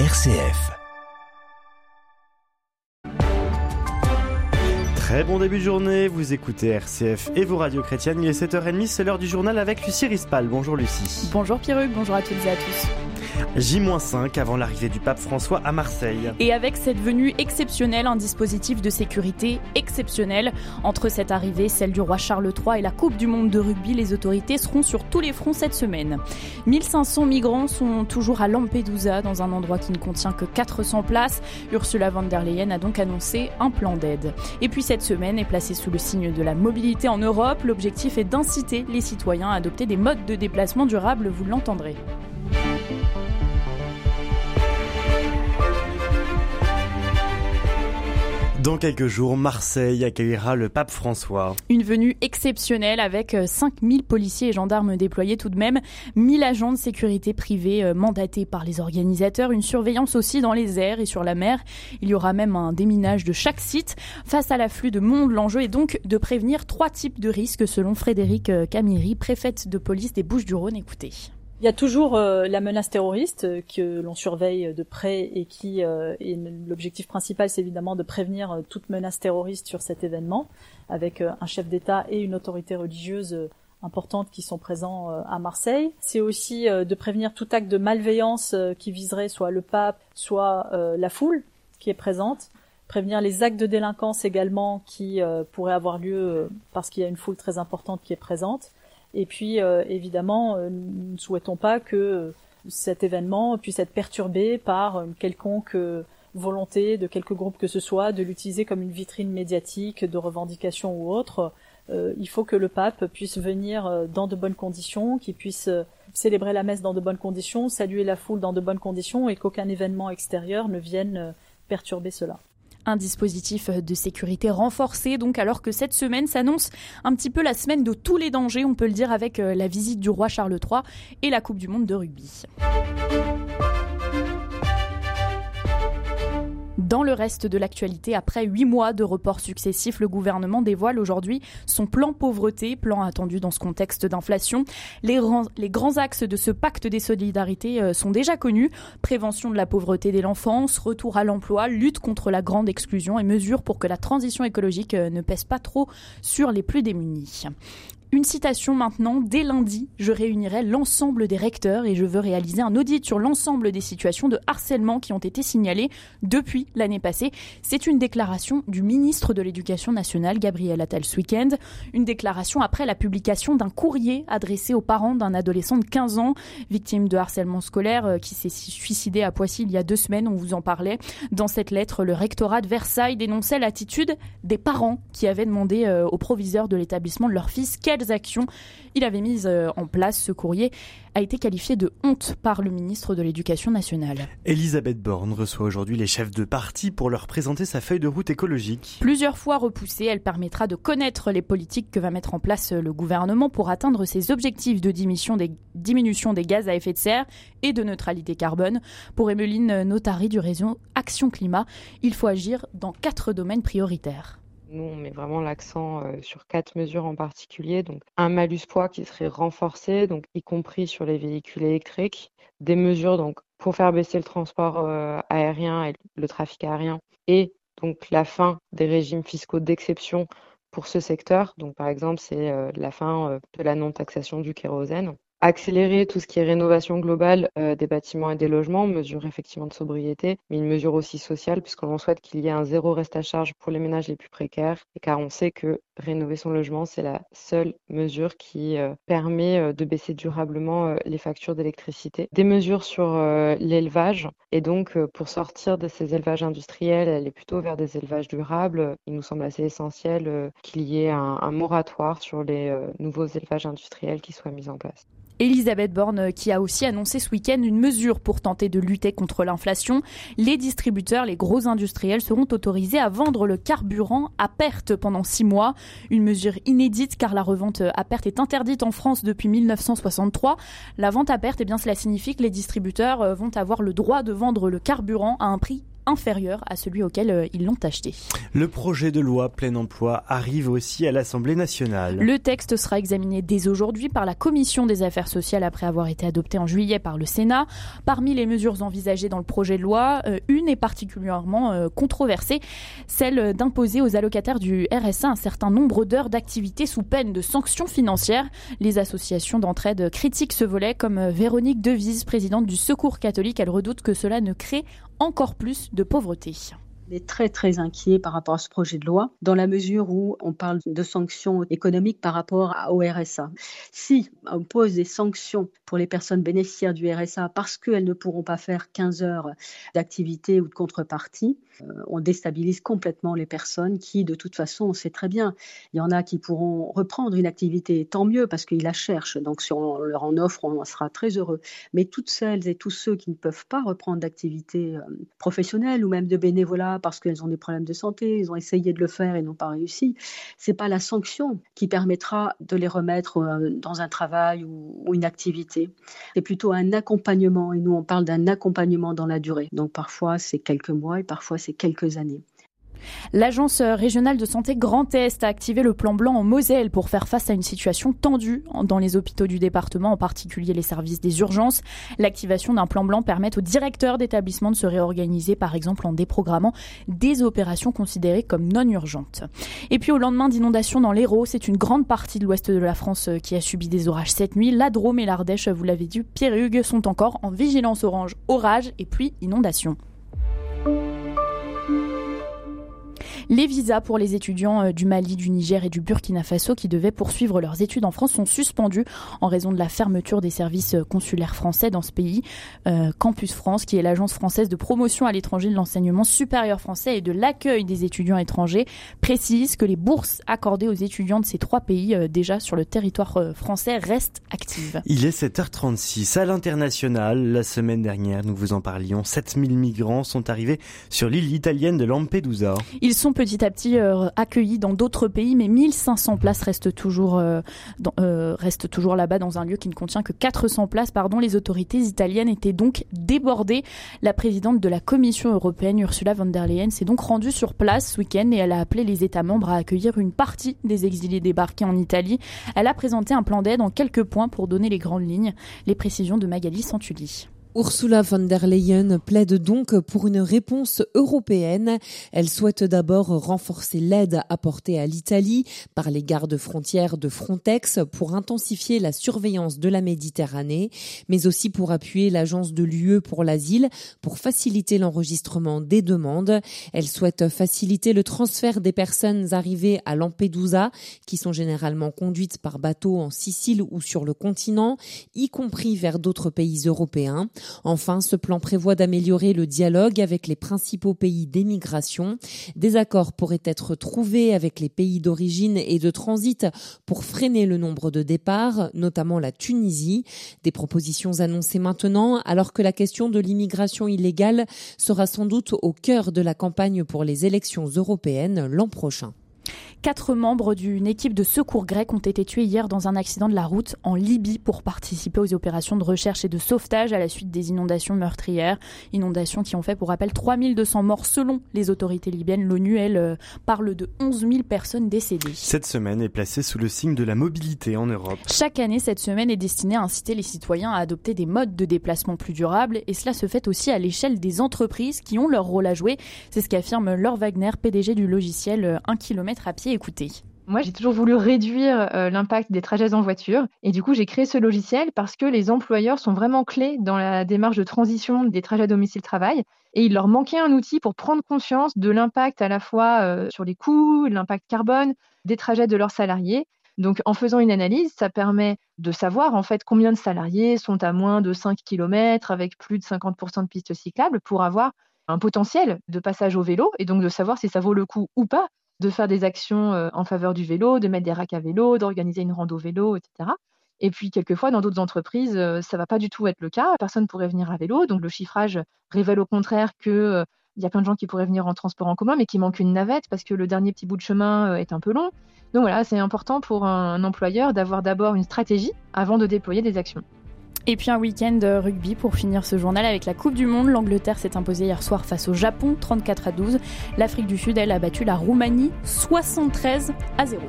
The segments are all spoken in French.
RCF. Très bon début de journée, vous écoutez RCF et vos radios chrétiennes. Il est 7h30, c'est l'heure du journal avec Lucie Rispal. Bonjour Lucie. Bonjour Pierruc, bonjour à toutes et à tous. J-5 avant l'arrivée du pape François à Marseille. Et avec cette venue exceptionnelle, un dispositif de sécurité exceptionnel. Entre cette arrivée, celle du roi Charles III et la Coupe du monde de rugby, les autorités seront sur tous les fronts cette semaine. 1500 migrants sont toujours à Lampedusa, dans un endroit qui ne contient que 400 places. Ursula von der Leyen a donc annoncé un plan d'aide. Et puis cette semaine est placée sous le signe de la mobilité en Europe. L'objectif est d'inciter les citoyens à adopter des modes de déplacement durables, vous l'entendrez. Dans quelques jours, Marseille accueillera le pape François. Une venue exceptionnelle avec 5000 euh, policiers et gendarmes déployés tout de même, 1000 agents de sécurité privés euh, mandatés par les organisateurs, une surveillance aussi dans les airs et sur la mer. Il y aura même un déminage de chaque site. Face à l'afflux de monde, l'enjeu est donc de prévenir trois types de risques selon Frédéric euh, Camiri, préfète de police des Bouches-du-Rhône. Écoutez. Il y a toujours euh, la menace terroriste euh, que l'on surveille de près et qui euh, l'objectif principal c'est évidemment de prévenir toute menace terroriste sur cet événement avec un chef d'État et une autorité religieuse importante qui sont présents à Marseille. C'est aussi de prévenir tout acte de malveillance qui viserait soit le pape, soit la foule qui est présente. Prévenir les actes de délinquance également qui pourraient avoir lieu parce qu'il y a une foule très importante qui est présente et puis, euh, évidemment, euh, nous ne souhaitons pas que euh, cet événement puisse être perturbé par une quelconque volonté de quelque groupe que ce soit de l'utiliser comme une vitrine médiatique de revendication ou autre. il faut que le pape puisse venir dans de bonnes conditions, qu'il puisse célébrer la messe dans de bonnes conditions, saluer la foule dans de bonnes conditions et qu'aucun événement extérieur ne vienne perturber cela un dispositif de sécurité renforcé, donc alors que cette semaine s'annonce un petit peu la semaine de tous les dangers, on peut le dire, avec euh, la visite du roi Charles III et la Coupe du Monde de rugby. Dans le reste de l'actualité, après huit mois de reports successifs, le gouvernement dévoile aujourd'hui son plan pauvreté, plan attendu dans ce contexte d'inflation. Les, grands axes de ce pacte des solidarités euh, sont déjà connus. Prévention de la pauvreté dès l'enfance, retour à l'emploi, lutte contre la grande exclusion et mesures pour que la transition écologique euh, ne pèse pas trop sur les plus démunis. Une citation maintenant, dès lundi, je réunirai l'ensemble des recteurs et je veux réaliser un audit sur l'ensemble des situations de harcèlement qui ont été signalées depuis l'année passée. C'est une déclaration du ministre de l'Éducation nationale, Gabriel Attal, ce week-end. Une déclaration après la publication d'un courrier adressé aux parents d'un adolescent de 15 ans, victime de harcèlement scolaire, euh, qui s'est suicidé à Poissy il y a deux semaines, on vous en parlait. Dans cette lettre, le rectorat de Versailles dénonçait l'attitude des parents qui avaient demandé euh, au proviseur de l'établissement de leur fils actions il avait mises euh, en place. Ce courrier a été qualifié de honte par le ministre de l'Éducation nationale. Elisabeth Borne reçoit aujourd'hui les chefs de parti pour leur présenter sa feuille de route écologique. Plusieurs fois repoussée, elle permettra de connaître les politiques que va mettre en place le gouvernement pour atteindre ses objectifs de diminution des, diminution des gaz à effet de serre et de neutralité carbone. Pour Emeline Notari du réseau Action Climat, il faut agir dans quatre domaines prioritaires. Nous, on met vraiment l'accent euh, sur quatre mesures en particulier. Donc, un malus poids qui serait renforcé, y compris sur les véhicules électriques. Des mesures pour faire baisser le transport euh, aérien et le trafic aérien, et donc la fin des régimes fiscaux d'exception pour ce secteur. Donc, par exemple, c'est euh, la fin de la non-taxation du kérosène accélérer tout ce qui est rénovation globale euh, des bâtiments et des logements, mesure effectivement de sobriété, mais une mesure aussi sociale, puisque l'on souhaite qu'il y ait un zéro reste à charge pour les ménages les plus précaires, car on sait que rénover son logement, c'est la seule mesure qui euh, permet euh, de baisser durablement les factures d'électricité. Des mesures sur l'élevage, et donc pour sortir de ces élevages industriels, aller plutôt vers des élevages durables, il nous semble assez essentiel qu'il y ait un moratoire sur les nouveaux élevages industriels qui soient mis en place. Elisabeth Borne euh, qui a aussi annoncé ce week-end une mesure pour tenter de lutter contre l'inflation. Les distributeurs, les gros industriels seront autorisés à vendre le carburant à perte pendant six mois. Une mesure inédite car la revente à perte est interdite en France depuis 1963. La vente à perte, eh bien, cela signifie que les distributeurs euh, vont avoir le droit de vendre le carburant à un prix inférieur à celui auquel euh, ils l'ont acheté. Le projet de loi plein emploi arrive aussi à l'Assemblée nationale. Le texte sera examiné dès aujourd'hui par la Commission des affaires sociales après avoir été adopté en juillet par le Sénat. Parmi les mesures envisagées dans le projet de loi, euh, une est particulièrement euh, controversée, celle d'imposer aux allocataires du RSA un certain nombre d'heures d'activité sous peine de sanctions financières. Les associations d'entraide critiquent ce volet comme Véronique Devise, présidente du Secours catholique. Elle redoute que cela ne crée encore plus de pauvreté est très très inquiet par rapport à ce projet de loi, dans la mesure où on parle de sanctions économiques par rapport au RSA. Si on pose des sanctions pour les personnes bénéficiaires du RSA parce qu'elles ne pourront pas faire 15 heures d'activité ou de contrepartie, euh, on déstabilise complètement les personnes qui, de toute façon, on sait très bien, il y en a qui pourront reprendre une activité, tant mieux parce qu'ils la cherchent. Donc si on leur en offre, on sera très heureux. Mais toutes celles et tous ceux qui ne peuvent pas reprendre d'activité euh, professionnelle ou même de bénévolat parce qu'elles ont des problèmes de santé, ils ont essayé de le faire et n'ont pas réussi. C'est pas la sanction qui permettra de les remettre euh, dans un travail ou, une activité. C'est plutôt un accompagnement et nous on parle d'un accompagnement dans la durée. Donc parfois c'est quelques mois et parfois c'est quelques années. L'Agence régionale de santé Grand Est a activé le plan blanc en Moselle pour faire face à une situation tendue dans les hôpitaux du département, en particulier les services des urgences. L'activation d'un plan blanc permet aux directeurs d'établissements de se réorganiser, par exemple en déprogrammant des opérations considérées comme non urgentes. Et puis au lendemain d'inondations dans l'Hérault, c'est une grande partie de l'ouest de la France euh, qui a subi des orages cette nuit. La Drôme et l'Ardèche, vous l'avez dit, Pierre-Hugues, sont encore en vigilance orange, orage et puis inondation. Les visas pour les étudiants euh, du Mali, du Niger et du Burkina Faso qui devaient poursuivre leurs études en France sont suspendus en raison de la fermeture des services euh, consulaires français dans ce pays. Euh, Campus France, qui est l'agence française de promotion à l'étranger de l'enseignement supérieur français et de l'accueil des étudiants étrangers, précise que les bourses accordées aux étudiants de ces trois pays déjà sur le territoire français restent actives. Il est 7h36 à l'international. La semaine dernière, nous vous en parlions, 7000 migrants sont arrivés sur l'île italienne de Lampedusa. Ils sont petit à petit euh, accueillis dans d'autres pays, mais 1500 places restent toujours, euh, euh, toujours là-bas dans un lieu qui ne contient que 400 places. Pardon, les autorités italiennes étaient donc débordées. La présidente de la Commission européenne, Ursula von der Leyen, s'est donc rendue sur place ce week-end et elle a appelé les États membres à accueillir une partie des exilés débarqués en Italie. Elle a présenté un plan d'aide en quelques points pour donner les grandes lignes. Les précisions de Magali Santulli. Ursula von der Leyen plaide donc pour une réponse européenne. Elle souhaite d'abord renforcer l'aide apportée à l'Italie par les gardes frontières de Frontex pour intensifier la surveillance de la Méditerranée, mais aussi pour appuyer l'agence de l'UE pour l'asile pour faciliter l'enregistrement des demandes. Elle souhaite faciliter le transfert des personnes arrivées à Lampedusa, qui sont généralement conduites par bateau en Sicile ou sur le continent, y compris vers d'autres pays européens. Enfin, ce plan prévoit d'améliorer le dialogue avec les principaux pays d'émigration. Des accords pourraient être trouvés avec les pays d'origine et de transit pour freiner le nombre de départs, notamment la Tunisie. Des propositions annoncées maintenant, alors que la question de l'immigration illégale sera sans doute au cœur de la campagne pour les élections européennes l'an prochain. Quatre membres d'une équipe de secours grec ont été tués hier dans un accident de la route en Libye pour participer aux opérations de recherche et de sauvetage à la suite des inondations meurtrières. Inondations qui ont fait, pour rappel, 3200 morts selon les autorités libyennes. L'ONU, elle, euh, parle de 11 000 personnes décédées. Cette semaine est placée sous le signe de la mobilité en Europe. Chaque année, cette semaine est destinée à inciter les citoyens à adopter des modes de déplacement plus durables et cela se fait aussi à l'échelle des entreprises qui ont leur rôle à jouer. C'est ce qu'affirme Laure Wagner, PDG du logiciel 1 km à pied Moi, j'ai toujours voulu réduire euh, l'impact des trajets en voiture. Et du coup, j'ai créé ce logiciel parce que les employeurs sont vraiment clés dans la démarche de transition des trajets domicile-travail. Et il leur manquait un outil pour prendre conscience de l'impact à la fois euh, sur les coûts, l'impact carbone des trajets de leurs salariés. Donc, en faisant une analyse, ça permet de savoir en fait combien de salariés sont à moins de 5 km avec plus de 50% de pistes cyclables pour avoir un potentiel de passage au vélo et donc de savoir si ça vaut le coup ou pas de faire des actions euh, en faveur du vélo, de mettre des racks à vélo, d'organiser une rando vélo, etc. Et puis, quelquefois, dans d'autres entreprises, euh, ça ne va pas du tout être le cas. Personne ne pourrait venir à vélo. Donc, le chiffrage révèle au contraire qu'il euh, y a plein de gens qui pourraient venir en transport en commun, mais qui manquent une navette parce que le dernier petit bout de chemin est un peu long. Donc voilà, c'est important pour un employeur d'avoir d'abord une stratégie avant de déployer des actions. Et puis un week-end rugby pour finir ce journal avec la Coupe du Monde. L'Angleterre s'est imposée hier soir face au Japon, 34 à 12. L'Afrique du Sud, elle, a battu la Roumanie, 73 à 0.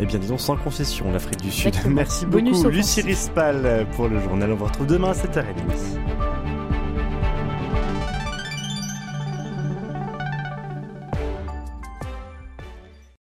Eh bien, disons sans concession, l'Afrique du Sud. Merci beaucoup, Lucie Rispal, pour le journal. On vous retrouve demain à 7h30.